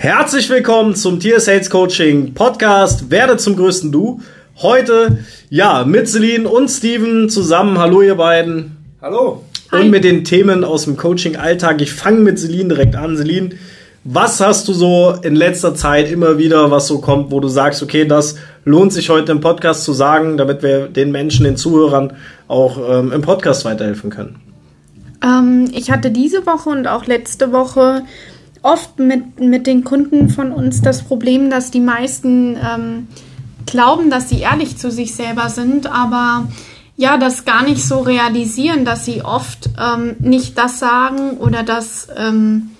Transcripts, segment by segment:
Herzlich willkommen zum Tier Sales Coaching Podcast. Werde zum größten Du. Heute, ja, mit Celine und Steven zusammen. Hallo, ihr beiden. Hallo. Und Hi. mit den Themen aus dem Coaching-Alltag. Ich fange mit Celine direkt an. Celine, was hast du so in letzter Zeit immer wieder, was so kommt, wo du sagst, okay, das lohnt sich heute im Podcast zu sagen, damit wir den Menschen, den Zuhörern auch ähm, im Podcast weiterhelfen können? Ähm, ich hatte diese Woche und auch letzte Woche oft mit, mit den Kunden von uns das Problem, dass die meisten ähm, glauben, dass sie ehrlich zu sich selber sind, aber ja, das gar nicht so realisieren, dass sie oft ähm, nicht das sagen oder das, ähm,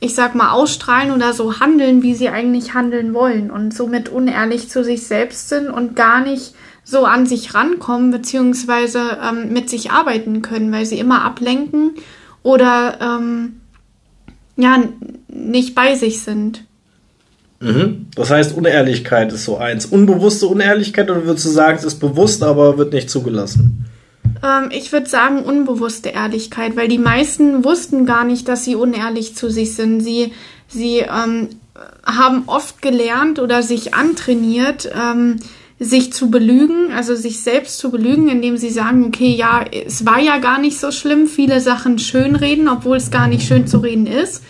ich sag mal, ausstrahlen oder so handeln, wie sie eigentlich handeln wollen und somit unehrlich zu sich selbst sind und gar nicht so an sich rankommen, beziehungsweise ähm, mit sich arbeiten können, weil sie immer ablenken oder ähm, ja, nicht bei sich sind. Mhm. Das heißt, Unehrlichkeit ist so eins. Unbewusste Unehrlichkeit oder würdest du sagen, es ist bewusst, aber wird nicht zugelassen? Ähm, ich würde sagen, unbewusste Ehrlichkeit, weil die meisten wussten gar nicht, dass sie unehrlich zu sich sind. Sie, sie ähm, haben oft gelernt oder sich antrainiert, ähm, sich zu belügen, also sich selbst zu belügen, indem sie sagen, okay, ja, es war ja gar nicht so schlimm, viele Sachen schönreden, obwohl es gar nicht schön zu reden ist,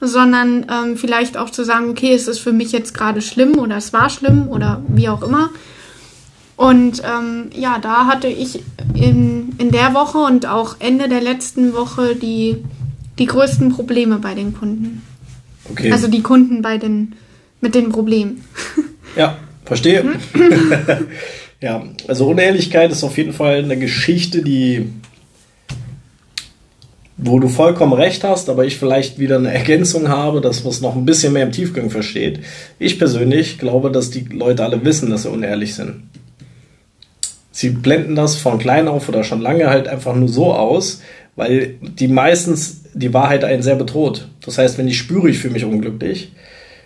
sondern ähm, vielleicht auch zu sagen, okay, es ist für mich jetzt gerade schlimm oder es war schlimm oder wie auch immer. Und ähm, ja, da hatte ich in, in der Woche und auch Ende der letzten Woche die, die größten Probleme bei den Kunden. Okay. Also die Kunden bei den, mit den Problemen. Ja, Verstehe. Mhm. ja, also Unehrlichkeit ist auf jeden Fall eine Geschichte, die wo du vollkommen recht hast, aber ich vielleicht wieder eine Ergänzung habe, dass man es noch ein bisschen mehr im Tiefgang versteht. Ich persönlich glaube, dass die Leute alle wissen, dass sie unehrlich sind. Sie blenden das von klein auf oder schon lange halt einfach nur so aus, weil die meistens die Wahrheit einen sehr bedroht. Das heißt, wenn ich spüre, ich fühle mich unglücklich,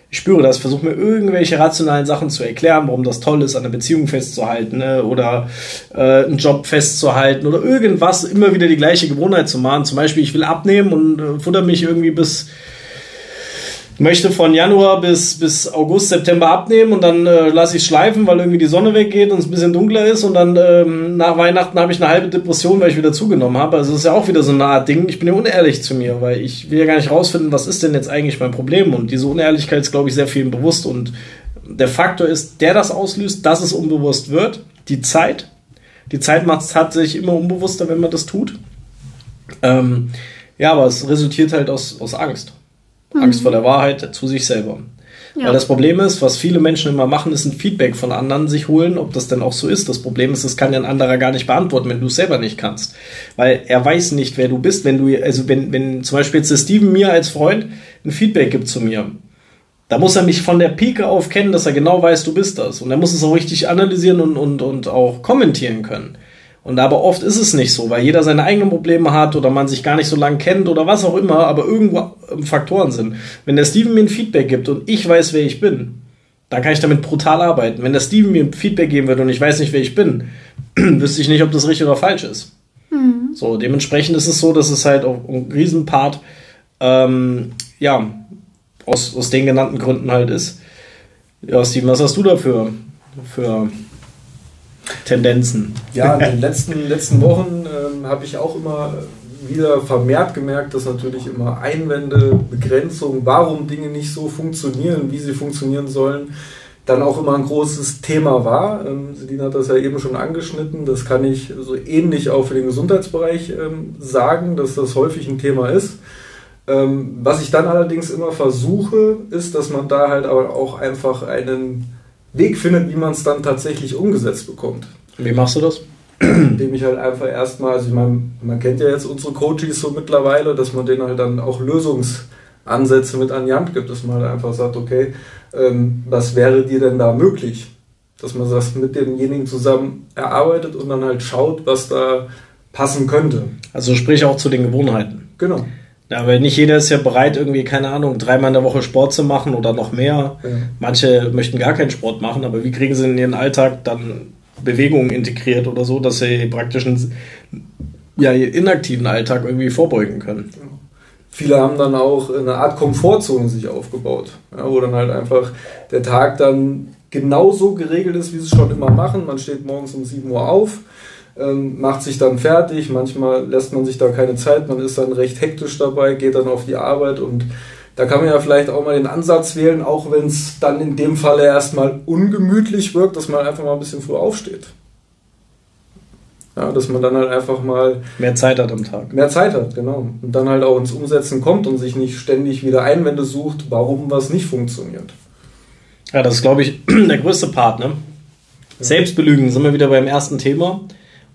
ich spüre das, versuche mir irgendwelche rationalen Sachen zu erklären, warum das toll ist, an einer Beziehung festzuhalten ne? oder äh, einen Job festzuhalten oder irgendwas, immer wieder die gleiche Gewohnheit zu machen. Zum Beispiel, ich will abnehmen und äh, futter mich irgendwie bis möchte von Januar bis, bis August, September abnehmen und dann äh, lasse ich schleifen, weil irgendwie die Sonne weggeht und es ein bisschen dunkler ist und dann ähm, nach Weihnachten habe ich eine halbe Depression, weil ich wieder zugenommen habe. Also das ist ja auch wieder so eine Art Ding. Ich bin ja unehrlich zu mir, weil ich will ja gar nicht rausfinden, was ist denn jetzt eigentlich mein Problem und diese Unehrlichkeit ist, glaube ich, sehr vielen bewusst und der Faktor ist, der das auslöst, dass es unbewusst wird, die Zeit. Die Zeit macht es tatsächlich immer unbewusster, wenn man das tut. Ähm, ja, aber es resultiert halt aus, aus Angst. Mhm. Angst vor der Wahrheit zu sich selber. Ja. Weil das Problem ist, was viele Menschen immer machen, ist ein Feedback von anderen sich holen, ob das denn auch so ist. Das Problem ist, das kann ja ein anderer gar nicht beantworten, wenn du es selber nicht kannst. Weil er weiß nicht, wer du bist. Wenn du, also wenn, wenn zum Beispiel jetzt der Steven mir als Freund ein Feedback gibt zu mir, da muss er mich von der Pike auf kennen, dass er genau weiß, du bist das. Und er muss es auch richtig analysieren und, und, und auch kommentieren können. Und aber oft ist es nicht so, weil jeder seine eigenen Probleme hat oder man sich gar nicht so lange kennt oder was auch immer, aber irgendwo Faktoren sind. Wenn der Steven mir ein Feedback gibt und ich weiß, wer ich bin, dann kann ich damit brutal arbeiten. Wenn der Steven mir ein Feedback geben würde und ich weiß nicht, wer ich bin, wüsste ich nicht, ob das richtig oder falsch ist. Mhm. So, dementsprechend ist es so, dass es halt auch ein Riesenpart, ähm, ja, aus, aus den genannten Gründen halt ist. Ja, Steven, was hast du dafür für Tendenzen. Ja, in den letzten, letzten Wochen ähm, habe ich auch immer wieder vermehrt gemerkt, dass natürlich immer Einwände, Begrenzungen, warum Dinge nicht so funktionieren, wie sie funktionieren sollen, dann auch immer ein großes Thema war. Ähm, Sedin hat das ja eben schon angeschnitten. Das kann ich so ähnlich auch für den Gesundheitsbereich ähm, sagen, dass das häufig ein Thema ist. Ähm, was ich dann allerdings immer versuche, ist, dass man da halt aber auch einfach einen Weg findet, wie man es dann tatsächlich umgesetzt bekommt. Wie machst du das? Indem ich halt einfach erstmal, also ich meine, man kennt ja jetzt unsere Coaches so mittlerweile, dass man denen halt dann auch Lösungsansätze mit an die Hand gibt, dass man halt einfach sagt, okay, ähm, was wäre dir denn da möglich? Dass man das mit demjenigen zusammen erarbeitet und dann halt schaut, was da passen könnte. Also sprich auch zu den Gewohnheiten. Genau. Ja, weil nicht jeder ist ja bereit, irgendwie, keine Ahnung, dreimal in der Woche Sport zu machen oder noch mehr. Ja. Manche möchten gar keinen Sport machen, aber wie kriegen sie in ihren Alltag dann Bewegungen integriert oder so, dass sie praktisch einen ja, inaktiven Alltag irgendwie vorbeugen können? Viele haben dann auch eine Art Komfortzone sich aufgebaut, ja, wo dann halt einfach der Tag dann genauso geregelt ist, wie sie es schon immer machen. Man steht morgens um 7 Uhr auf, ähm, macht sich dann fertig, manchmal lässt man sich da keine Zeit, man ist dann recht hektisch dabei, geht dann auf die Arbeit und da kann man ja vielleicht auch mal den Ansatz wählen, auch wenn es dann in dem Falle erstmal ungemütlich wirkt, dass man einfach mal ein bisschen früh aufsteht. Ja, dass man dann halt einfach mal mehr Zeit hat am Tag. Mehr Zeit hat, genau. Und dann halt auch ins Umsetzen kommt und sich nicht ständig wieder Einwände sucht, warum was nicht funktioniert. Ja, das ist, glaube ich, der größte Part. Ne? Selbstbelügen sind wir wieder beim ersten Thema,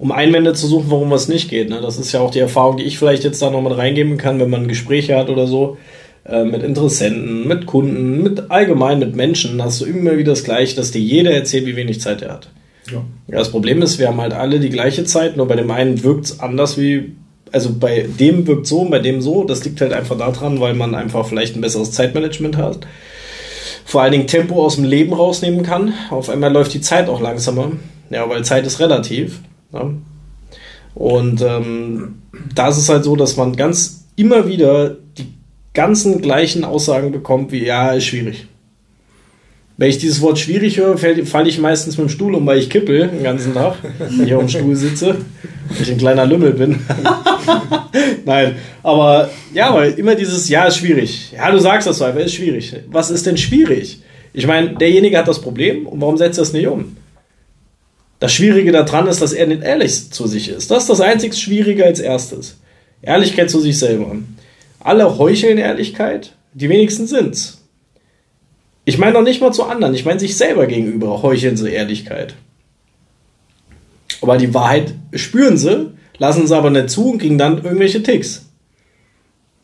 um Einwände zu suchen, warum was nicht geht. Ne? Das ist ja auch die Erfahrung, die ich vielleicht jetzt da noch mit reingeben kann, wenn man Gespräche hat oder so äh, mit Interessenten, mit Kunden, mit allgemein mit Menschen, hast du immer wieder das Gleiche, dass dir jeder erzählt, wie wenig Zeit er hat. Ja. ja. Das Problem ist, wir haben halt alle die gleiche Zeit, nur bei dem einen wirkt es anders wie, also bei dem wirkt so und bei dem so. Das liegt halt einfach daran, weil man einfach vielleicht ein besseres Zeitmanagement hat. Vor allen Dingen Tempo aus dem Leben rausnehmen kann. Auf einmal läuft die Zeit auch langsamer. Ja, weil Zeit ist relativ. Ja. Und ähm, da ist es halt so, dass man ganz immer wieder die ganzen gleichen Aussagen bekommt wie, ja, ist schwierig. Wenn ich dieses Wort schwierig höre, falle ich meistens mit dem Stuhl um, weil ich kippel den ganzen Tag, wenn ich auf dem Stuhl sitze, weil ich ein kleiner Lümmel bin. Nein, aber ja, weil immer dieses Ja ist schwierig. Ja, du sagst das so einfach, ist schwierig. Was ist denn schwierig? Ich meine, derjenige hat das Problem und warum setzt er es nicht um? Das Schwierige daran ist, dass er nicht ehrlich zu sich ist. Das ist das einzig Schwierige als erstes. Ehrlichkeit zu sich selber. Alle heucheln Ehrlichkeit, die wenigsten sind's. Ich meine noch nicht mal zu anderen, ich meine sich selber gegenüber heucheln sie Ehrlichkeit. Aber die Wahrheit spüren sie, lassen sie aber nicht zu und kriegen dann irgendwelche Ticks.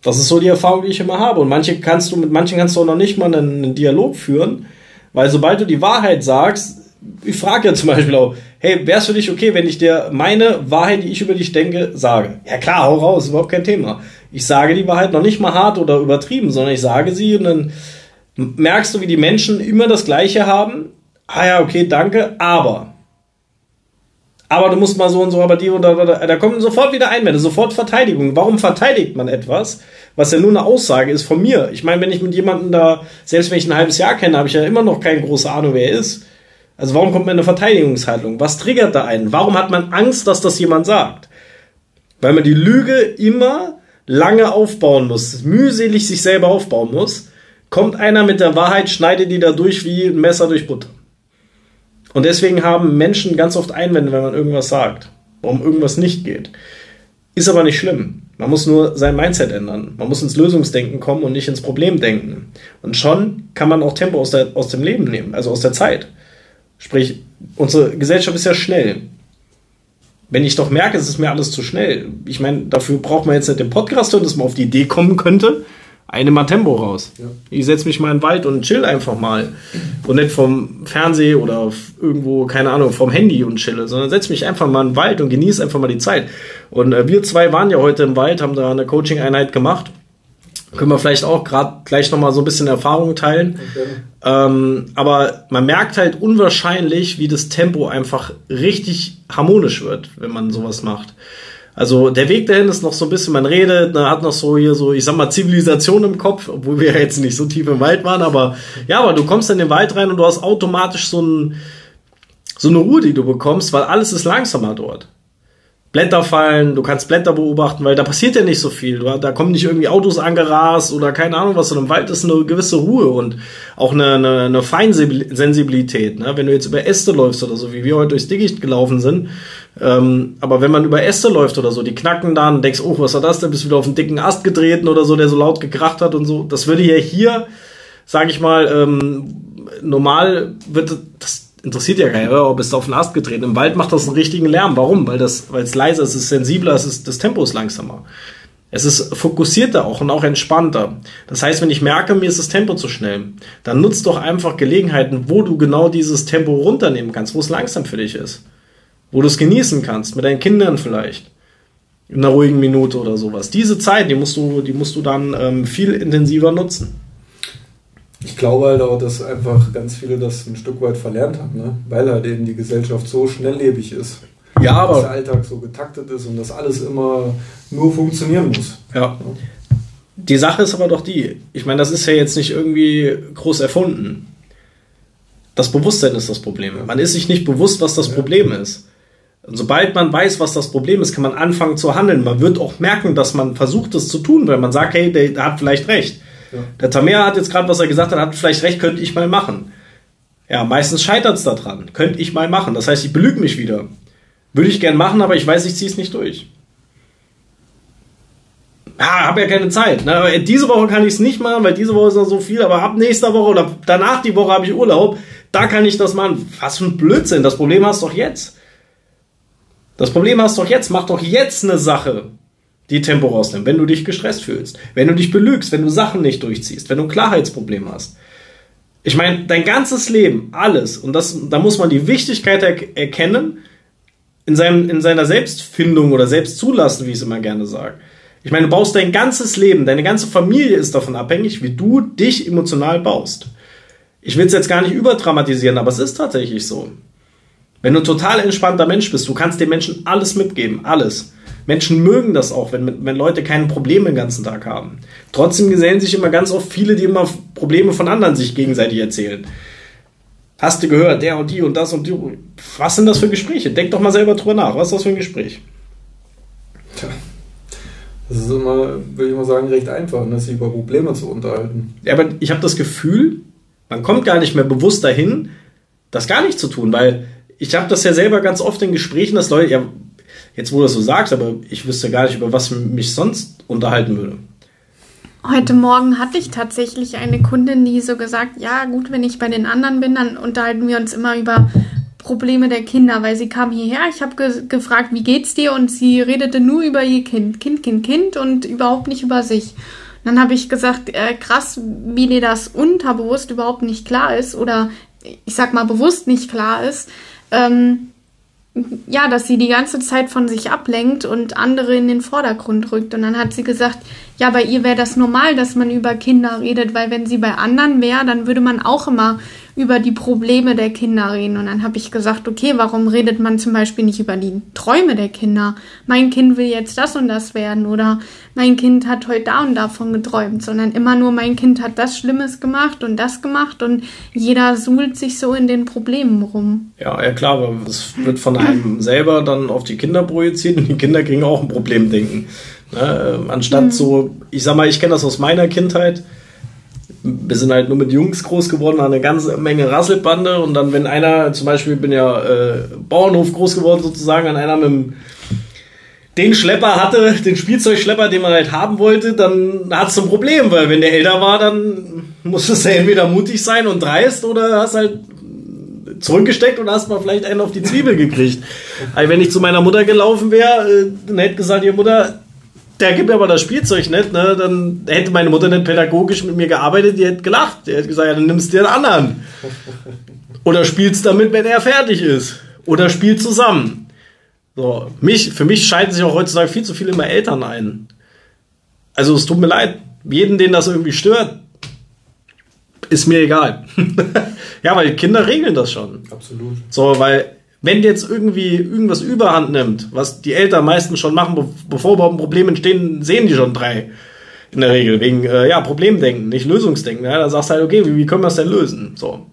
Das ist so die Erfahrung, die ich immer habe. Und manche kannst du, mit manchen kannst du auch noch nicht mal einen, einen Dialog führen, weil sobald du die Wahrheit sagst, ich frage ja zum Beispiel auch, hey, wäre es für dich okay, wenn ich dir meine Wahrheit, die ich über dich denke, sage? Ja klar, hau raus, überhaupt kein Thema. Ich sage die Wahrheit noch nicht mal hart oder übertrieben, sondern ich sage sie und dann merkst du, wie die Menschen immer das Gleiche haben. Ah ja, okay, danke, aber. Aber du musst mal so und so, aber die oder, oder da kommen sofort wieder Einwände, sofort Verteidigung. Warum verteidigt man etwas, was ja nur eine Aussage ist von mir? Ich meine, wenn ich mit jemandem da, selbst wenn ich ein halbes Jahr kenne, habe ich ja immer noch keine große Ahnung, wer er ist. Also warum kommt man in eine Verteidigungshaltung? Was triggert da einen? Warum hat man Angst, dass das jemand sagt? Weil man die Lüge immer lange aufbauen muss, mühselig sich selber aufbauen muss kommt einer mit der Wahrheit, schneidet die da durch wie ein Messer durch Butter. Und deswegen haben Menschen ganz oft Einwände, wenn man irgendwas sagt, warum irgendwas nicht geht. Ist aber nicht schlimm. Man muss nur sein Mindset ändern. Man muss ins Lösungsdenken kommen und nicht ins Problemdenken. Und schon kann man auch Tempo aus, der, aus dem Leben nehmen, also aus der Zeit. Sprich, unsere Gesellschaft ist ja schnell. Wenn ich doch merke, es ist mir alles zu schnell. Ich meine, dafür braucht man jetzt nicht den Podcast hören, dass man auf die Idee kommen könnte, eine mal Tempo raus. Ja. Ich setze mich mal in den Wald und chill einfach mal. Und nicht vom Fernseh oder irgendwo, keine Ahnung, vom Handy und chille, sondern setze mich einfach mal in den Wald und genieße einfach mal die Zeit. Und äh, wir zwei waren ja heute im Wald, haben da eine Coaching-Einheit gemacht. Können wir vielleicht auch gerade gleich nochmal so ein bisschen Erfahrungen teilen. Okay. Ähm, aber man merkt halt unwahrscheinlich, wie das Tempo einfach richtig harmonisch wird, wenn man sowas macht. Also der Weg dahin ist noch so ein bisschen, man redet, man hat noch so hier so, ich sag mal, Zivilisation im Kopf, obwohl wir jetzt nicht so tief im Wald waren, aber ja, aber du kommst in den Wald rein und du hast automatisch so, ein, so eine Ruhe, die du bekommst, weil alles ist langsamer dort. Blätter fallen, du kannst Blätter beobachten, weil da passiert ja nicht so viel. Da kommen nicht irgendwie Autos angerast oder keine Ahnung was, sondern im Wald ist eine gewisse Ruhe und auch eine, eine, eine Feinsensibilität. Ne? Wenn du jetzt über Äste läufst oder so, wie wir heute durchs Dickicht gelaufen sind, ähm, aber wenn man über Äste läuft oder so, die knacken dann, denkst, oh, was war das denn? Bist du wieder auf einen dicken Ast getreten oder so, der so laut gekracht hat und so. Das würde ja hier, sag ich mal, ähm, normal wird das interessiert ja keiner, ob es auf den Ast getreten. Im Wald macht das einen richtigen Lärm. Warum? Weil das, weil es leiser ist, es ist sensibler, es ist, das Tempo ist langsamer. Es ist fokussierter auch und auch entspannter. Das heißt, wenn ich merke, mir ist das Tempo zu schnell, dann nutzt doch einfach Gelegenheiten, wo du genau dieses Tempo runternehmen kannst, wo es langsam für dich ist wo du es genießen kannst, mit deinen Kindern vielleicht. In einer ruhigen Minute oder sowas. Diese Zeit, die musst du, die musst du dann ähm, viel intensiver nutzen. Ich glaube halt auch, dass einfach ganz viele das ein Stück weit verlernt haben, ne? weil halt eben die Gesellschaft so schnelllebig ist. Ja, aber. Dass der Alltag so getaktet ist und dass alles immer nur funktionieren muss. Ja. Die Sache ist aber doch die, ich meine, das ist ja jetzt nicht irgendwie groß erfunden. Das Bewusstsein ist das Problem. Man ist sich nicht bewusst, was das Problem ist. Und sobald man weiß, was das Problem ist, kann man anfangen zu handeln. Man wird auch merken, dass man versucht, es zu tun, weil man sagt, hey, der hat vielleicht recht. Ja. Der Tamea hat jetzt gerade, was er gesagt hat, hat vielleicht recht, könnte ich mal machen. Ja, meistens scheitert es daran. Könnte ich mal machen. Das heißt, ich belüge mich wieder. Würde ich gern machen, aber ich weiß, ich ziehe es nicht durch. Ja, habe ja keine Zeit. Ne? Diese Woche kann ich es nicht machen, weil diese Woche ist noch so viel, aber ab nächster Woche oder danach die Woche habe ich Urlaub. Da kann ich das machen. Was für ein Blödsinn. Das Problem hast du doch jetzt. Das Problem hast du doch jetzt. Mach doch jetzt eine Sache, die Tempo rausnimmt, wenn du dich gestresst fühlst, wenn du dich belügst, wenn du Sachen nicht durchziehst, wenn du ein Klarheitsproblem hast. Ich meine, dein ganzes Leben, alles, und das, da muss man die Wichtigkeit er erkennen, in, seinem, in seiner Selbstfindung oder Selbstzulassen, wie ich es immer gerne sage. Ich meine, du baust dein ganzes Leben, deine ganze Familie ist davon abhängig, wie du dich emotional baust. Ich will es jetzt gar nicht überdramatisieren, aber es ist tatsächlich so. Wenn du ein total entspannter Mensch bist, du kannst den Menschen alles mitgeben, alles. Menschen mögen das auch, wenn, wenn Leute keine Probleme den ganzen Tag haben. Trotzdem gesellen sich immer ganz oft viele, die immer Probleme von anderen sich gegenseitig erzählen. Hast du gehört, der und die und das und die. Was sind das für Gespräche? Denk doch mal selber drüber nach. Was ist das für ein Gespräch? Tja. Das ist immer, würde ich mal sagen, recht einfach, ne, sich über Probleme zu unterhalten. Ja, aber ich habe das Gefühl, man kommt gar nicht mehr bewusst dahin, das gar nicht zu tun, weil ich habe das ja selber ganz oft in Gesprächen, dass Leute, ja, jetzt wo du das so sagst, aber ich wüsste gar nicht, über was mich sonst unterhalten würde. Heute Morgen hatte ich tatsächlich eine Kundin, die so gesagt, ja gut, wenn ich bei den anderen bin, dann unterhalten wir uns immer über Probleme der Kinder, weil sie kam hierher, ich habe ge gefragt, wie geht's dir? Und sie redete nur über ihr Kind, Kind, Kind, Kind und überhaupt nicht über sich. dann habe ich gesagt, äh, krass, wie dir das unterbewusst überhaupt nicht klar ist oder ich sag mal bewusst nicht klar ist, ähm, ja, dass sie die ganze Zeit von sich ablenkt und andere in den Vordergrund rückt. Und dann hat sie gesagt, ja, bei ihr wäre das normal, dass man über Kinder redet, weil wenn sie bei anderen wäre, dann würde man auch immer über die Probleme der Kinder reden. Und dann habe ich gesagt, okay, warum redet man zum Beispiel nicht über die Träume der Kinder? Mein Kind will jetzt das und das werden oder mein Kind hat heute da und davon geträumt, sondern immer nur mein Kind hat das Schlimmes gemacht und das gemacht und jeder suhlt sich so in den Problemen rum. Ja, ja klar, aber es wird von einem selber dann auf die Kinder projiziert und die Kinder kriegen auch ein Problemdenken. Ne? Anstatt mhm. so, ich sag mal, ich kenne das aus meiner Kindheit wir sind halt nur mit Jungs groß geworden, eine ganze Menge Rasselbande und dann, wenn einer, zum Beispiel, ich bin ja äh, Bauernhof groß geworden sozusagen, an einer mit dem, den Schlepper hatte, den Spielzeugschlepper, den man halt haben wollte, dann hat es ein Problem, weil wenn der älter war, dann musstest du entweder mutig sein und dreist oder hast halt zurückgesteckt und hast mal vielleicht einen auf die Zwiebel gekriegt. Also wenn ich zu meiner Mutter gelaufen wäre, äh, dann hätte gesagt, ihr Mutter, der gibt mir aber das Spielzeug nicht, ne? Dann hätte meine Mutter nicht pädagogisch mit mir gearbeitet, die hätte gelacht. Die hätte gesagt, ja, dann nimmst du den anderen. Oder spielst damit, wenn er fertig ist. Oder spielt zusammen. So, mich, für mich schalten sich auch heutzutage viel zu viele immer Eltern ein. Also es tut mir leid, jeden, den das irgendwie stört, ist mir egal. ja, weil Kinder regeln das schon. Absolut. So, weil wenn jetzt irgendwie irgendwas überhand nimmt, was die Eltern meistens schon machen, bevor überhaupt ein Problem entstehen, sehen die schon drei. In der Regel. Wegen, äh, ja, Problemdenken, nicht Lösungsdenken. Ja? Da sagst du halt, okay, wie, wie können wir es denn lösen? So.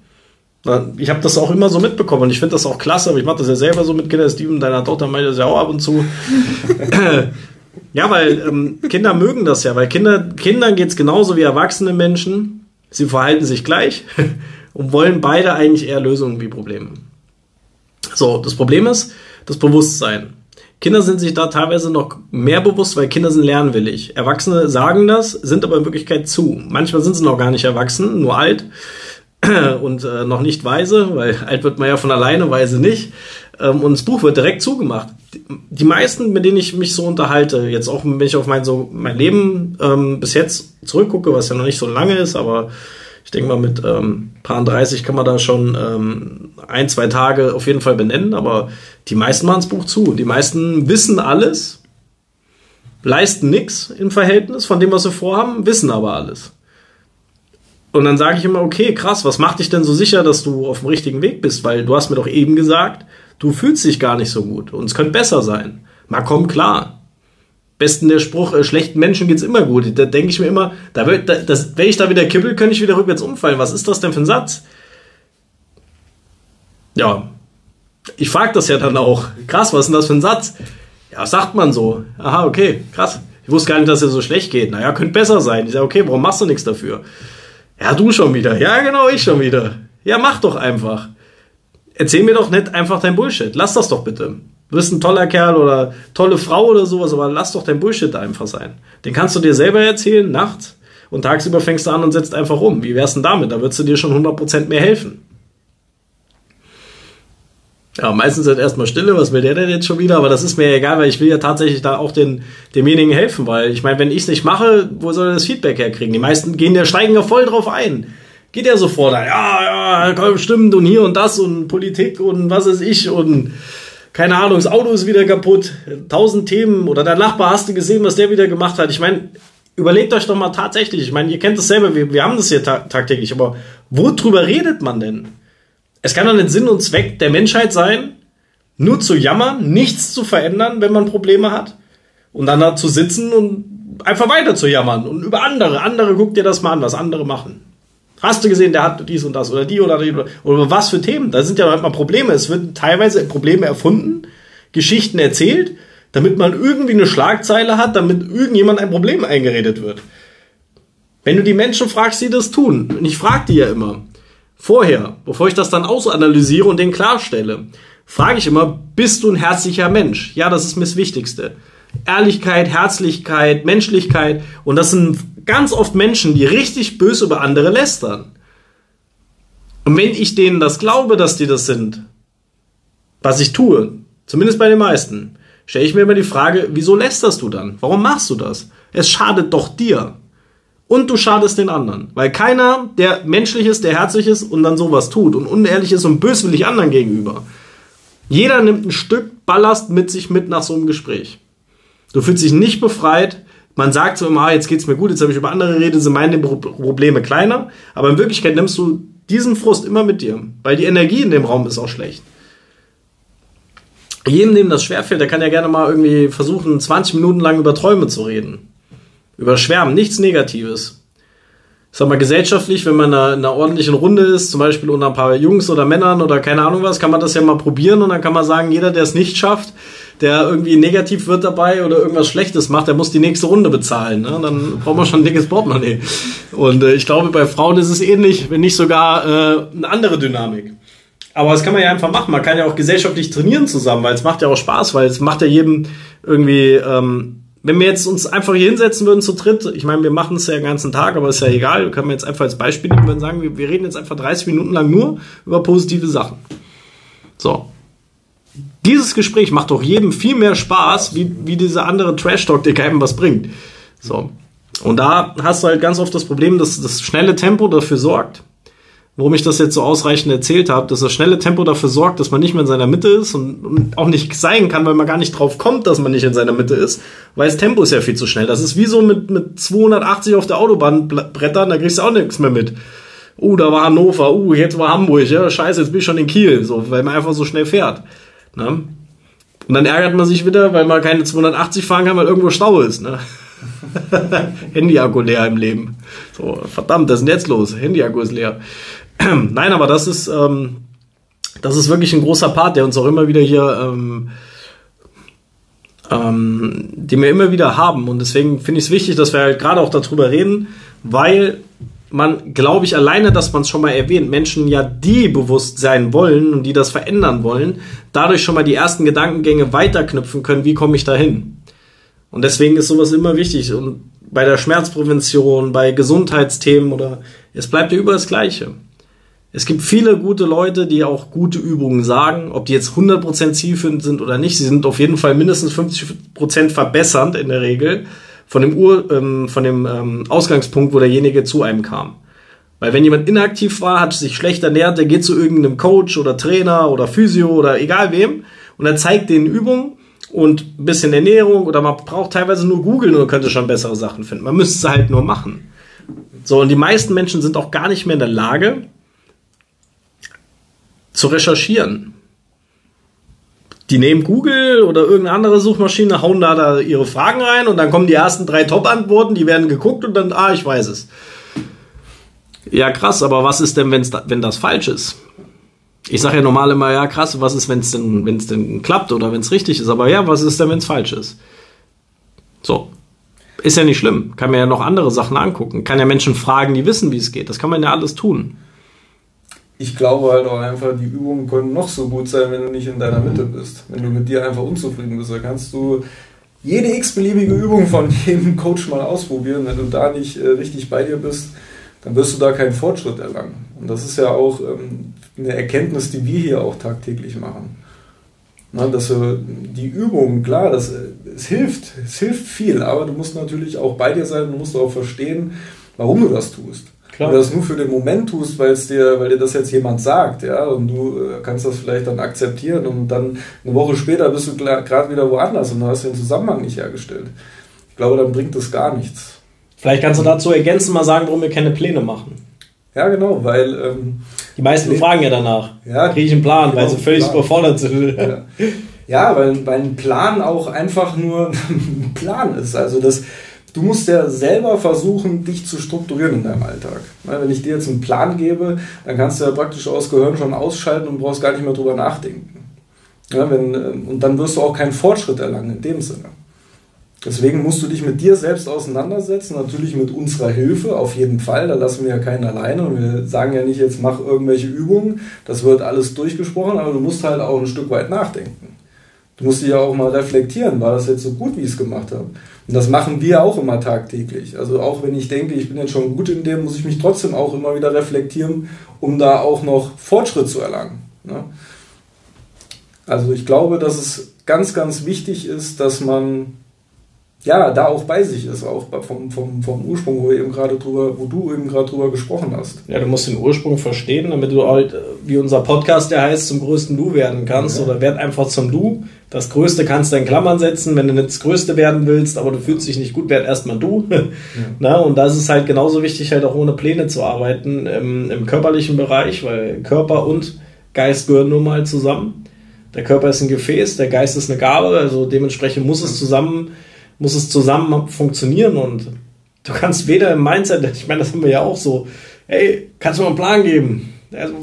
Ich habe das auch immer so mitbekommen und ich finde das auch klasse, aber ich mache das ja selber so mit Kinder. Steven, deiner Tochter, meint das ja auch ab und zu. ja, weil ähm, Kinder mögen das ja, weil Kinder, Kindern geht es genauso wie erwachsene Menschen. Sie verhalten sich gleich und wollen beide eigentlich eher Lösungen wie Probleme. So, das Problem ist das Bewusstsein. Kinder sind sich da teilweise noch mehr bewusst, weil Kinder sind lernwillig. Erwachsene sagen das, sind aber in Wirklichkeit zu. Manchmal sind sie noch gar nicht erwachsen, nur alt und äh, noch nicht weise, weil alt wird man ja von alleine, weise nicht. Ähm, und das Buch wird direkt zugemacht. Die, meisten, mit denen ich mich so unterhalte, jetzt auch wenn ich auf mein, so, mein Leben ähm, bis jetzt zurückgucke, was ja noch nicht so lange ist, aber ich denke mal, mit ähm, paar 30 kann man da schon ähm, ein, zwei Tage auf jeden Fall benennen, aber die meisten machen das Buch zu. Die meisten wissen alles, leisten nichts im Verhältnis von dem, was sie vorhaben, wissen aber alles. Und dann sage ich immer, okay, krass, was macht dich denn so sicher, dass du auf dem richtigen Weg bist? Weil du hast mir doch eben gesagt, du fühlst dich gar nicht so gut und es könnte besser sein. Mal komm klar. Besten der Spruch, äh, schlechten Menschen geht's immer gut. Da denke ich mir immer, da da, das, wenn ich da wieder kippel, könnte ich wieder rückwärts umfallen. Was ist das denn für ein Satz? Ja, ich frage das ja dann auch. Krass, was ist denn das für ein Satz? Ja, sagt man so. Aha, okay, krass. Ich wusste gar nicht, dass er so schlecht geht. Naja, könnte besser sein. Ich sage, okay, warum machst du nichts dafür? Ja, du schon wieder. Ja, genau, ich schon wieder. Ja, mach doch einfach. Erzähl mir doch nicht einfach dein Bullshit. Lass das doch bitte. Du bist ein toller Kerl oder tolle Frau oder sowas, aber lass doch dein Bullshit einfach sein. Den kannst du dir selber erzählen, nachts. Und tagsüber fängst du an und setzt einfach um. Wie wär's denn damit? Da würdest du dir schon 100% mehr helfen. Ja, meistens halt erstmal Stille, was will der denn jetzt schon wieder? Aber das ist mir egal, weil ich will ja tatsächlich da auch den, demjenigen helfen, weil ich meine, wenn ich es nicht mache, wo soll er das Feedback herkriegen? Die meisten gehen der steigen ja voll drauf ein. Geht ja sofort ein, ja, ja, stimmt und hier und das und Politik und was ist ich und keine Ahnung, das Auto ist wieder kaputt, tausend Themen oder der Nachbar hast du gesehen, was der wieder gemacht hat. Ich meine, überlegt euch doch mal tatsächlich, ich meine, ihr kennt das selber, wir, wir haben das hier ta tagtäglich, aber worüber redet man denn? Es kann doch nicht Sinn und Zweck der Menschheit sein, nur zu jammern, nichts zu verändern, wenn man Probleme hat. Und dann da zu sitzen und einfach weiter zu jammern. Und über andere. Andere guckt dir das mal an, was andere machen. Hast du gesehen, der hat dies und das oder die oder die oder, was für Themen? Da sind ja manchmal Probleme. Es werden teilweise Probleme erfunden, Geschichten erzählt, damit man irgendwie eine Schlagzeile hat, damit irgendjemand ein Problem eingeredet wird. Wenn du die Menschen fragst, die das tun, und ich frage die ja immer, Vorher, bevor ich das dann ausanalysiere und den klarstelle, frage ich immer, bist du ein herzlicher Mensch? Ja, das ist mir das Wichtigste. Ehrlichkeit, Herzlichkeit, Menschlichkeit. Und das sind ganz oft Menschen, die richtig böse über andere lästern. Und wenn ich denen das glaube, dass die das sind, was ich tue, zumindest bei den meisten, stelle ich mir immer die Frage, wieso lästerst du dann? Warum machst du das? Es schadet doch dir und du schadest den anderen. Weil keiner, der menschlich ist, der herzlich ist und dann sowas tut und unehrlich ist und böswillig anderen gegenüber. Jeder nimmt ein Stück Ballast mit sich mit nach so einem Gespräch. Du fühlst dich nicht befreit. Man sagt so immer, ah, jetzt geht's mir gut, jetzt habe ich über andere geredet, sind meine Probleme kleiner. Aber in Wirklichkeit nimmst du diesen Frust immer mit dir, weil die Energie in dem Raum ist auch schlecht. Jedem, dem das schwerfällt, der kann ja gerne mal irgendwie versuchen, 20 Minuten lang über Träume zu reden. Über Schwärmen, nichts Negatives. Ich sag mal, gesellschaftlich, wenn man in einer, in einer ordentlichen Runde ist, zum Beispiel unter ein paar Jungs oder Männern oder keine Ahnung was, kann man das ja mal probieren und dann kann man sagen, jeder, der es nicht schafft, der irgendwie negativ wird dabei oder irgendwas Schlechtes macht, der muss die nächste Runde bezahlen. Ne? Dann braucht man schon ein dickes Portemonnaie. Und äh, ich glaube, bei Frauen ist es ähnlich, wenn nicht sogar äh, eine andere Dynamik. Aber das kann man ja einfach machen. Man kann ja auch gesellschaftlich trainieren zusammen, weil es macht ja auch Spaß, weil es macht ja jedem irgendwie ähm, wenn wir jetzt uns einfach hier hinsetzen würden zu dritt, ich meine, wir machen es ja den ganzen Tag, aber ist ja egal, können wir jetzt einfach als Beispiel nehmen und sagen, wir, wir reden jetzt einfach 30 Minuten lang nur über positive Sachen. So. Dieses Gespräch macht doch jedem viel mehr Spaß, wie, wie dieser andere Trash-Talk, der keinem was bringt. So. Und da hast du halt ganz oft das Problem, dass das schnelle Tempo dafür sorgt, warum ich das jetzt so ausreichend erzählt habe, dass das schnelle Tempo dafür sorgt, dass man nicht mehr in seiner Mitte ist und, und, auch nicht sein kann, weil man gar nicht drauf kommt, dass man nicht in seiner Mitte ist, weil das Tempo ist ja viel zu schnell. Das ist wie so mit, mit 280 auf der Autobahn brettern, da kriegst du auch nichts mehr mit. Uh, da war Hannover, uh, jetzt war Hamburg, ja, scheiße, jetzt bin ich schon in Kiel, so, weil man einfach so schnell fährt. Ne? Und dann ärgert man sich wieder, weil man keine 280 fahren kann, weil irgendwo Stau ist. Ne? Handy-Akku leer im Leben. So, verdammt, was ist denn jetzt los? Handy-Akku ist leer. Nein, aber das ist, ähm, das ist wirklich ein großer Part, der uns auch immer wieder hier, ähm, ähm, den wir immer wieder haben. Und deswegen finde ich es wichtig, dass wir halt gerade auch darüber reden, weil man, glaube ich, alleine, dass man es schon mal erwähnt, Menschen ja, die bewusst sein wollen und die das verändern wollen, dadurch schon mal die ersten Gedankengänge weiterknüpfen können, wie komme ich da hin? Und deswegen ist sowas immer wichtig. Und bei der Schmerzprävention, bei Gesundheitsthemen oder es bleibt ja über das Gleiche. Es gibt viele gute Leute, die auch gute Übungen sagen, ob die jetzt 100% zielführend sind oder nicht. Sie sind auf jeden Fall mindestens 50% verbessernd in der Regel von dem, Ur, ähm, von dem ähm, Ausgangspunkt, wo derjenige zu einem kam. Weil wenn jemand inaktiv war, hat sich schlecht ernährt, der geht zu irgendeinem Coach oder Trainer oder Physio oder egal wem und er zeigt den Übungen und ein bisschen Ernährung oder man braucht teilweise nur googeln und könnte schon bessere Sachen finden. Man müsste es halt nur machen. So, und die meisten Menschen sind auch gar nicht mehr in der Lage, zu recherchieren. Die nehmen Google oder irgendeine andere Suchmaschine, hauen da, da ihre Fragen rein und dann kommen die ersten drei Top-Antworten, die werden geguckt und dann, ah, ich weiß es. Ja, krass, aber was ist denn, wenn's da, wenn das falsch ist? Ich sage ja normal immer, ja, krass, was ist, wenn es denn, wenn's denn klappt oder wenn es richtig ist? Aber ja, was ist denn, wenn es falsch ist? So. Ist ja nicht schlimm. Kann man ja noch andere Sachen angucken. Kann ja Menschen fragen, die wissen, wie es geht. Das kann man ja alles tun. Ich glaube halt auch einfach, die Übungen können noch so gut sein, wenn du nicht in deiner Mitte bist. Wenn du mit dir einfach unzufrieden bist, dann kannst du jede x-beliebige Übung von jedem Coach mal ausprobieren. Wenn du da nicht äh, richtig bei dir bist, dann wirst du da keinen Fortschritt erlangen. Und das ist ja auch ähm, eine Erkenntnis, die wir hier auch tagtäglich machen. Na, dass du die Übung, klar, das, es hilft, es hilft viel, aber du musst natürlich auch bei dir sein, du musst auch verstehen, warum du das tust. Klar. Wenn du das nur für den Moment tust, weil es dir, weil dir das jetzt jemand sagt, ja, und du äh, kannst das vielleicht dann akzeptieren und dann eine Woche später bist du gerade wieder woanders und du hast den Zusammenhang nicht hergestellt. Ich glaube, dann bringt das gar nichts. Vielleicht kannst du dazu ergänzend mal sagen, warum wir keine Pläne machen. Ja, genau, weil. Ähm, die meisten Pläne, fragen ja danach. Ja, kriege ich einen Plan, genau, weil sie völlig Plan. überfordert sind. Ja, ja weil, weil ein Plan auch einfach nur ein Plan ist. Also das, du musst ja selber versuchen, dich zu strukturieren in deinem Alltag. Wenn ich dir jetzt einen Plan gebe, dann kannst du ja praktisch aus Gehirn schon ausschalten und brauchst gar nicht mehr drüber nachdenken. Ja, wenn, ähm, und dann wirst du auch keinen Fortschritt erlangen in dem Sinne. Deswegen musst du dich mit dir selbst auseinandersetzen, natürlich mit unserer Hilfe, auf jeden Fall. Da lassen wir ja keinen alleine und wir sagen ja nicht, jetzt mach irgendwelche Übungen, das wird alles durchgesprochen, aber du musst halt auch ein Stück weit nachdenken. Musst dich ja auch mal reflektieren, war das jetzt so gut, wie ich es gemacht habe? Und das machen wir auch immer tagtäglich. Also auch wenn ich denke, ich bin jetzt schon gut in dem, muss ich mich trotzdem auch immer wieder reflektieren, um da auch noch Fortschritt zu erlangen. Ne? Also ich glaube, dass es ganz, ganz wichtig ist, dass man ja, da auch bei sich ist, auch vom, vom, vom Ursprung, wo, eben gerade drüber, wo du eben gerade drüber gesprochen hast. Ja, du musst den Ursprung verstehen, damit du halt, wie unser Podcast der heißt, zum größten Du werden kannst ja. oder werd einfach zum Du. Das Größte kannst du in Klammern setzen, wenn du nicht das Größte werden willst, aber du fühlst dich nicht gut, werd erstmal Du. Ja. Na, und das ist halt genauso wichtig, halt auch ohne Pläne zu arbeiten im, im körperlichen Bereich, weil Körper und Geist gehören nun mal zusammen. Der Körper ist ein Gefäß, der Geist ist eine Gabe, also dementsprechend muss es zusammen muss es zusammen funktionieren und du kannst weder im Mindset, ich meine, das haben wir ja auch so, hey, kannst du mal einen Plan geben? Also,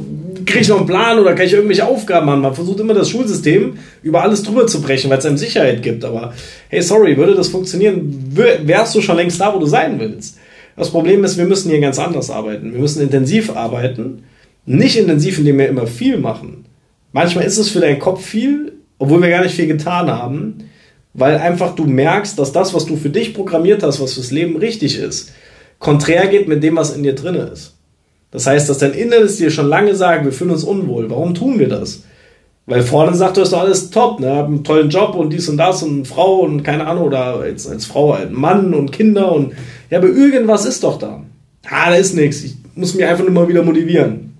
kriege ich noch einen Plan oder kann ich irgendwelche Aufgaben machen? Man versucht immer das Schulsystem über alles drüber zu brechen, weil es einem Sicherheit gibt. Aber hey, sorry, würde das funktionieren, wärst du schon längst da, wo du sein willst. Das Problem ist, wir müssen hier ganz anders arbeiten. Wir müssen intensiv arbeiten. Nicht intensiv, indem wir immer viel machen. Manchmal ist es für deinen Kopf viel, obwohl wir gar nicht viel getan haben weil einfach du merkst, dass das, was du für dich programmiert hast, was fürs Leben richtig ist, konträr geht mit dem, was in dir drin ist. Das heißt, dass dein Inneres dir schon lange sagt, wir fühlen uns unwohl. Warum tun wir das? Weil vorne sagt, du hast doch alles top, ne? Hab einen tollen Job und dies und das und eine Frau und keine Ahnung, oder als, als Frau ein Mann und Kinder und ja, aber irgendwas ist doch da. Ah, da ist nichts. Ich muss mich einfach nur mal wieder motivieren.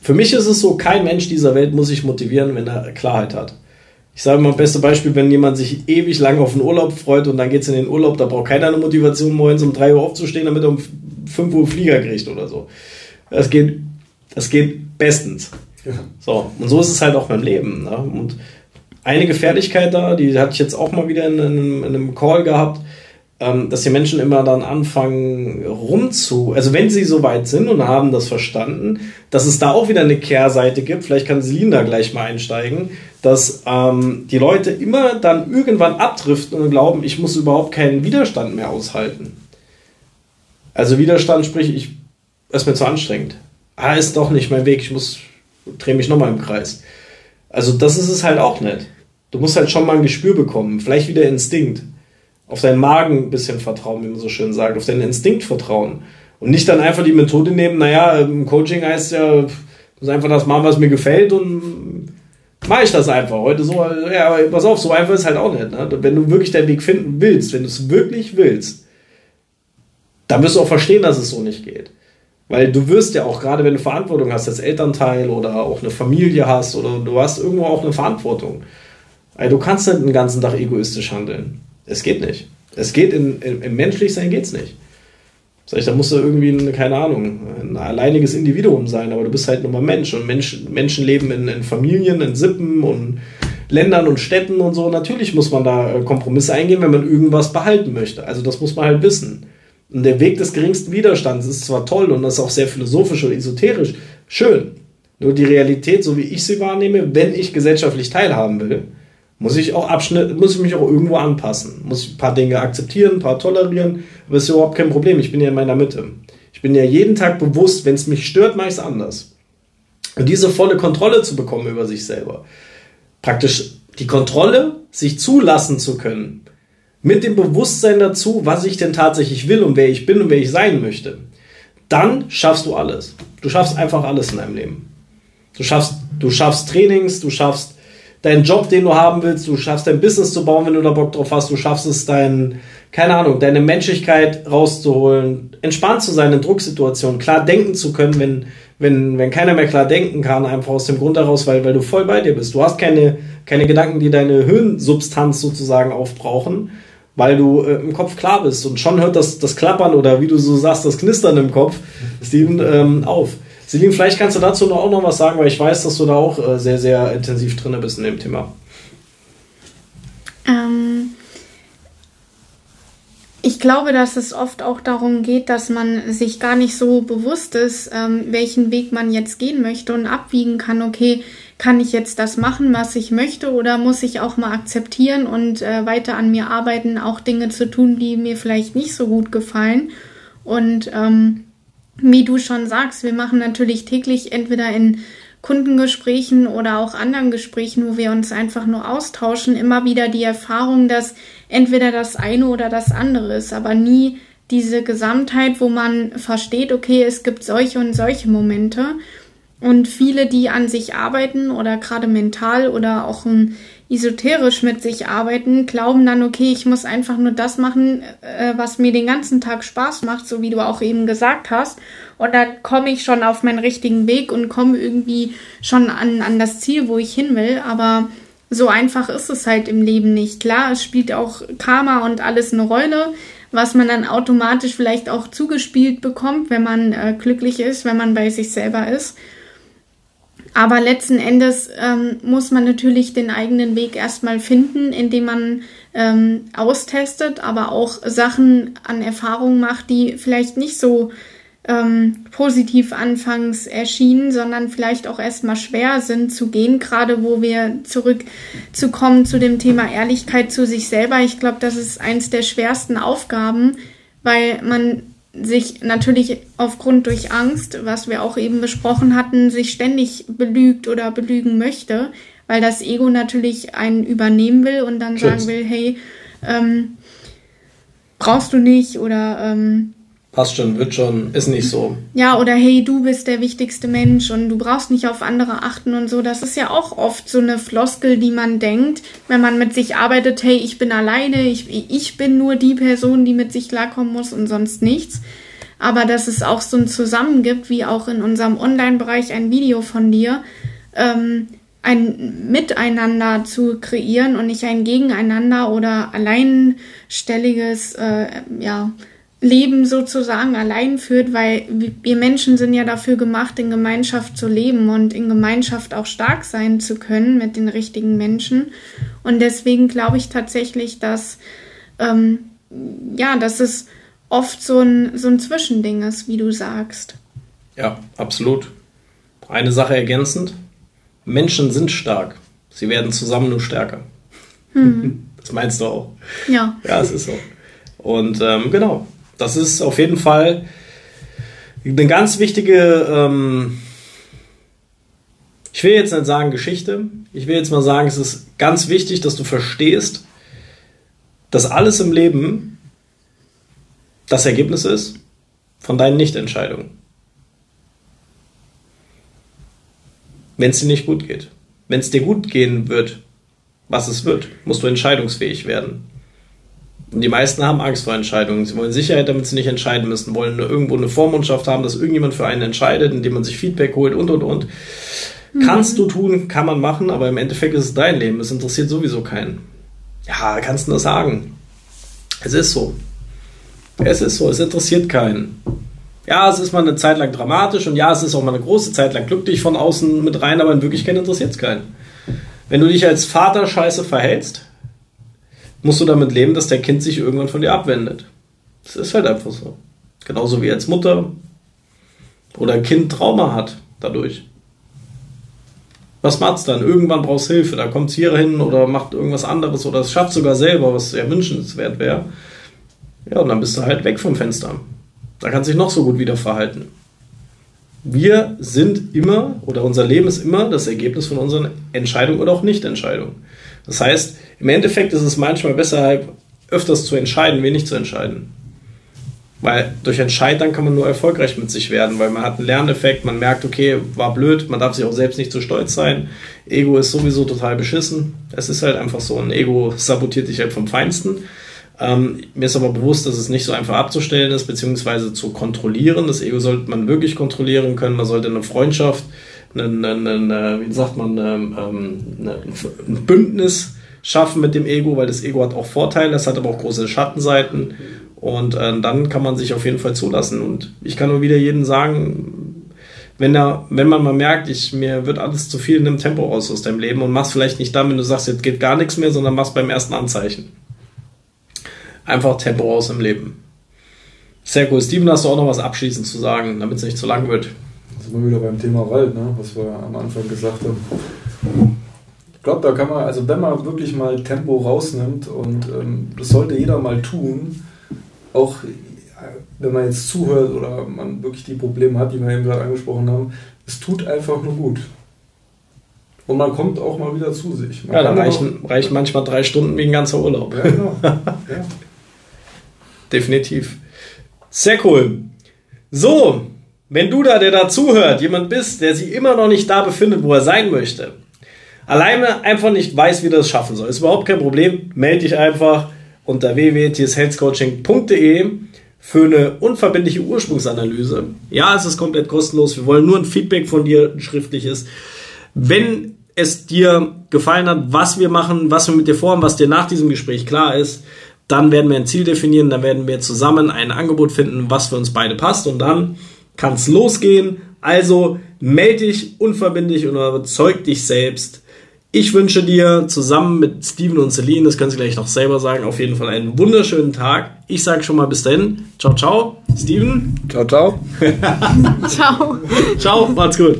Für mich ist es so, kein Mensch dieser Welt muss sich motivieren, wenn er Klarheit hat ich sage mal, beste Beispiel, wenn jemand sich ewig lange auf den Urlaub freut und dann geht es in den Urlaub, da braucht keiner eine Motivation, morgens um 3 Uhr aufzustehen, damit er um 5 Uhr Flieger kriegt oder so. Das geht, das geht bestens. Ja. So, und so ist es halt auch beim Leben. Ne? Und eine Gefährlichkeit da, die hatte ich jetzt auch mal wieder in einem, in einem Call gehabt, dass die Menschen immer dann anfangen rumzu, also wenn sie so weit sind und haben das verstanden, dass es da auch wieder eine Kehrseite gibt, vielleicht kann Celine da gleich mal einsteigen, dass ähm, die Leute immer dann irgendwann abdriften und glauben, ich muss überhaupt keinen Widerstand mehr aushalten. Also Widerstand, sprich, ich ist mir zu anstrengend. Ah, ist doch nicht mein Weg, ich muss, drehe mich nochmal im Kreis. Also das ist es halt auch nicht. Du musst halt schon mal ein Gespür bekommen, vielleicht wieder Instinkt auf deinen Magen ein bisschen vertrauen, wie man so schön sagt, auf deinen Instinkt vertrauen. Und nicht dann einfach die Methode nehmen, naja, im Coaching heißt ja, muss einfach das machen, was mir gefällt und mache ich das einfach. Heute so, ja, pass auf, so einfach ist halt auch nicht. Ne? Wenn du wirklich deinen Weg finden willst, wenn du es wirklich willst, dann wirst du auch verstehen, dass es so nicht geht. Weil du wirst ja auch, gerade wenn du Verantwortung hast als Elternteil oder auch eine Familie hast oder du hast irgendwo auch eine Verantwortung. Also du kannst nicht den ganzen Tag egoistisch handeln. Es geht nicht. Es geht in, in, im Menschlichsein geht's nicht. Sag ich, da musst du irgendwie, ein, keine Ahnung, ein alleiniges Individuum sein, aber du bist halt nur mal Mensch und Mensch, Menschen leben in, in Familien, in Sippen und Ländern und Städten und so. Natürlich muss man da äh, Kompromisse eingehen, wenn man irgendwas behalten möchte. Also das muss man halt wissen. Und der Weg des geringsten Widerstands ist zwar toll und das ist auch sehr philosophisch und esoterisch, schön. Nur die Realität, so wie ich sie wahrnehme, wenn ich gesellschaftlich teilhaben will, muss ich auch Abschnitt, muss ich mich auch irgendwo anpassen. Muss ich ein paar Dinge akzeptieren, ein paar tolerieren, aber ist überhaupt kein Problem. Ich bin ja in meiner Mitte. Ich bin ja jeden Tag bewusst, wenn es mich stört, mache ich es anders. Und diese volle Kontrolle zu bekommen über sich selber, praktisch die Kontrolle, sich zulassen zu können, mit dem Bewusstsein dazu, was ich denn tatsächlich will und wer ich bin und wer ich sein möchte, dann schaffst du alles. Du schaffst einfach alles in deinem Leben. Du schaffst, du schaffst Trainings, du schaffst deinen Job, den du haben willst, du schaffst dein Business zu bauen, wenn du da Bock drauf hast, du schaffst es, dein, keine Ahnung, deine Menschlichkeit rauszuholen, entspannt zu sein in Drucksituationen, klar denken zu können, wenn, wenn, wenn keiner mehr klar denken kann, einfach aus dem Grund heraus, weil, weil du voll bei dir bist. Du hast keine, keine Gedanken, die deine Hirnsubstanz sozusagen aufbrauchen, weil du äh, im Kopf klar bist. Und schon hört das, das Klappern oder wie du so sagst, das Knistern im Kopf, Steven, ähm, auf. Celine, vielleicht kannst du dazu auch noch was sagen, weil ich weiß, dass du da auch äh, sehr, sehr intensiv drin bist in dem Thema. Ähm, ich glaube, dass es oft auch darum geht, dass man sich gar nicht so bewusst ist, ähm, welchen Weg man jetzt gehen möchte und abwiegen kann, okay, kann ich jetzt das machen, was ich möchte, oder muss ich auch mal akzeptieren und äh, weiter an mir arbeiten, auch Dinge zu tun, die mir vielleicht nicht so gut gefallen. Und ähm, wie du schon sagst, wir machen natürlich täglich entweder in Kundengesprächen oder auch anderen Gesprächen, wo wir uns einfach nur austauschen, immer wieder die Erfahrung, dass entweder das eine oder das andere ist, aber nie diese Gesamtheit, wo man versteht, okay, es gibt solche und solche Momente. Und viele, die an sich arbeiten oder gerade mental oder auch ein esoterisch mit sich arbeiten, glauben dann, okay, ich muss einfach nur das machen, äh, was mir den ganzen Tag Spaß macht, so wie du auch eben gesagt hast. Und dann komme ich schon auf meinen richtigen Weg und komme irgendwie schon an, an das Ziel, wo ich hin will. Aber so einfach ist es halt im Leben nicht. Klar, es spielt auch Karma und alles eine Rolle, was man dann automatisch vielleicht auch zugespielt bekommt, wenn man äh, glücklich ist, wenn man bei sich selber ist. Aber letzten Endes ähm, muss man natürlich den eigenen Weg erstmal finden, indem man ähm, austestet, aber auch Sachen an Erfahrung macht, die vielleicht nicht so ähm, positiv anfangs erschienen, sondern vielleicht auch erstmal schwer sind zu gehen, gerade wo wir zurückzukommen zu dem Thema Ehrlichkeit zu sich selber. Ich glaube, das ist eins der schwersten Aufgaben, weil man sich natürlich aufgrund durch Angst, was wir auch eben besprochen hatten, sich ständig belügt oder belügen möchte, weil das Ego natürlich einen übernehmen will und dann Schutz. sagen will, hey, ähm, brauchst du nicht oder ähm, Passt schon, wird schon, ist nicht so. Ja, oder hey, du bist der wichtigste Mensch und du brauchst nicht auf andere achten und so. Das ist ja auch oft so eine Floskel, die man denkt, wenn man mit sich arbeitet, hey, ich bin alleine, ich, ich bin nur die Person, die mit sich klarkommen muss und sonst nichts. Aber dass es auch so ein Zusammen gibt, wie auch in unserem Online-Bereich ein Video von dir, ähm, ein Miteinander zu kreieren und nicht ein Gegeneinander oder alleinstelliges, äh, ja, Leben sozusagen allein führt, weil wir Menschen sind ja dafür gemacht, in Gemeinschaft zu leben und in Gemeinschaft auch stark sein zu können mit den richtigen Menschen. Und deswegen glaube ich tatsächlich, dass ähm, ja, dass es oft so ein, so ein Zwischending ist, wie du sagst. Ja, absolut. Eine Sache ergänzend: Menschen sind stark. Sie werden zusammen nur stärker. Mhm. Das meinst du auch. Ja. Ja, es ist so. Und ähm, genau, das ist auf jeden Fall eine ganz wichtige, ähm, ich will jetzt nicht sagen Geschichte, ich will jetzt mal sagen, es ist ganz wichtig, dass du verstehst, dass alles im Leben das Ergebnis ist von deinen Nichtentscheidungen. Wenn es dir nicht gut geht. Wenn es dir gut gehen wird, was es wird, musst du entscheidungsfähig werden. Und die meisten haben Angst vor Entscheidungen. Sie wollen Sicherheit, damit sie nicht entscheiden müssen, wollen irgendwo eine Vormundschaft haben, dass irgendjemand für einen entscheidet, indem man sich Feedback holt und und und. Mhm. Kannst du tun, kann man machen, aber im Endeffekt ist es dein Leben. Es interessiert sowieso keinen. Ja, kannst du das sagen? Es ist so. Es ist so, es interessiert keinen. Ja, es ist mal eine Zeit lang dramatisch und ja, es ist auch mal eine große Zeit lang glücklich von außen mit rein, aber in Wirklichkeit interessiert es keinen. Wenn du dich als Vater scheiße verhältst, musst du damit leben, dass dein Kind sich irgendwann von dir abwendet. Das ist halt einfach so. Genauso wie als Mutter oder Kind Trauma hat dadurch. Was macht's dann? Irgendwann brauchst du Hilfe. Da kommt es hier hin oder macht irgendwas anderes oder es schafft sogar selber, was sehr wünschenswert wäre. Ja, und dann bist du halt weg vom Fenster. Da kannst du dich noch so gut wieder verhalten. Wir sind immer, oder unser Leben ist immer das Ergebnis von unseren Entscheidungen oder auch Nichtentscheidungen. Das heißt, im Endeffekt ist es manchmal besser, öfters zu entscheiden, wenig zu entscheiden. Weil durch Entscheidern kann man nur erfolgreich mit sich werden, weil man hat einen Lerneffekt, man merkt, okay, war blöd, man darf sich auch selbst nicht zu stolz sein. Ego ist sowieso total beschissen. Es ist halt einfach so, ein Ego sabotiert dich halt vom Feinsten. Ähm, mir ist aber bewusst, dass es nicht so einfach abzustellen ist, beziehungsweise zu kontrollieren. Das Ego sollte man wirklich kontrollieren können. Man sollte eine Freundschaft, eine, eine, eine wie sagt man, ähm, eine, ein Bündnis schaffen mit dem Ego, weil das Ego hat auch Vorteile, es hat aber auch große Schattenseiten. Und äh, dann kann man sich auf jeden Fall zulassen. Und ich kann nur wieder jedem sagen, wenn, er, wenn man mal merkt, ich, mir wird alles zu viel in dem Tempo aus aus deinem Leben und machst vielleicht nicht dann, wenn du sagst, jetzt geht gar nichts mehr, sondern machst beim ersten Anzeichen einfach Tempo aus im Leben. Sehr cool. Steven, hast du auch noch was abschließend zu sagen, damit es nicht zu lang wird? Da sind wir wieder beim Thema Wald, ne? was wir am Anfang gesagt haben. Ich glaube, da kann man, also wenn man wirklich mal Tempo rausnimmt und ähm, das sollte jeder mal tun, auch wenn man jetzt zuhört oder man wirklich die Probleme hat, die wir eben gerade angesprochen haben, es tut einfach nur gut. Und man kommt auch mal wieder zu sich. Man ja, dann reichen, reichen manchmal drei Stunden wie ein ganzer Urlaub. Ja, genau. ja definitiv. Sehr cool. So, wenn du da, der da zuhört, jemand bist, der sich immer noch nicht da befindet, wo er sein möchte, alleine einfach nicht weiß, wie das schaffen soll, ist überhaupt kein Problem. Melde dich einfach unter www.tshealthcoaching.de für eine unverbindliche Ursprungsanalyse. Ja, es ist komplett kostenlos. Wir wollen nur ein Feedback von dir, ein schriftliches. Wenn es dir gefallen hat, was wir machen, was wir mit dir vorhaben, was dir nach diesem Gespräch klar ist, dann werden wir ein Ziel definieren, dann werden wir zusammen ein Angebot finden, was für uns beide passt und dann kann es losgehen. Also melde dich unverbindlich und überzeug dich selbst. Ich wünsche dir zusammen mit Steven und Celine, das können Sie gleich noch selber sagen, auf jeden Fall einen wunderschönen Tag. Ich sage schon mal bis dahin. Ciao, ciao. Steven. Ciao, ciao. ciao. Ciao, macht's gut.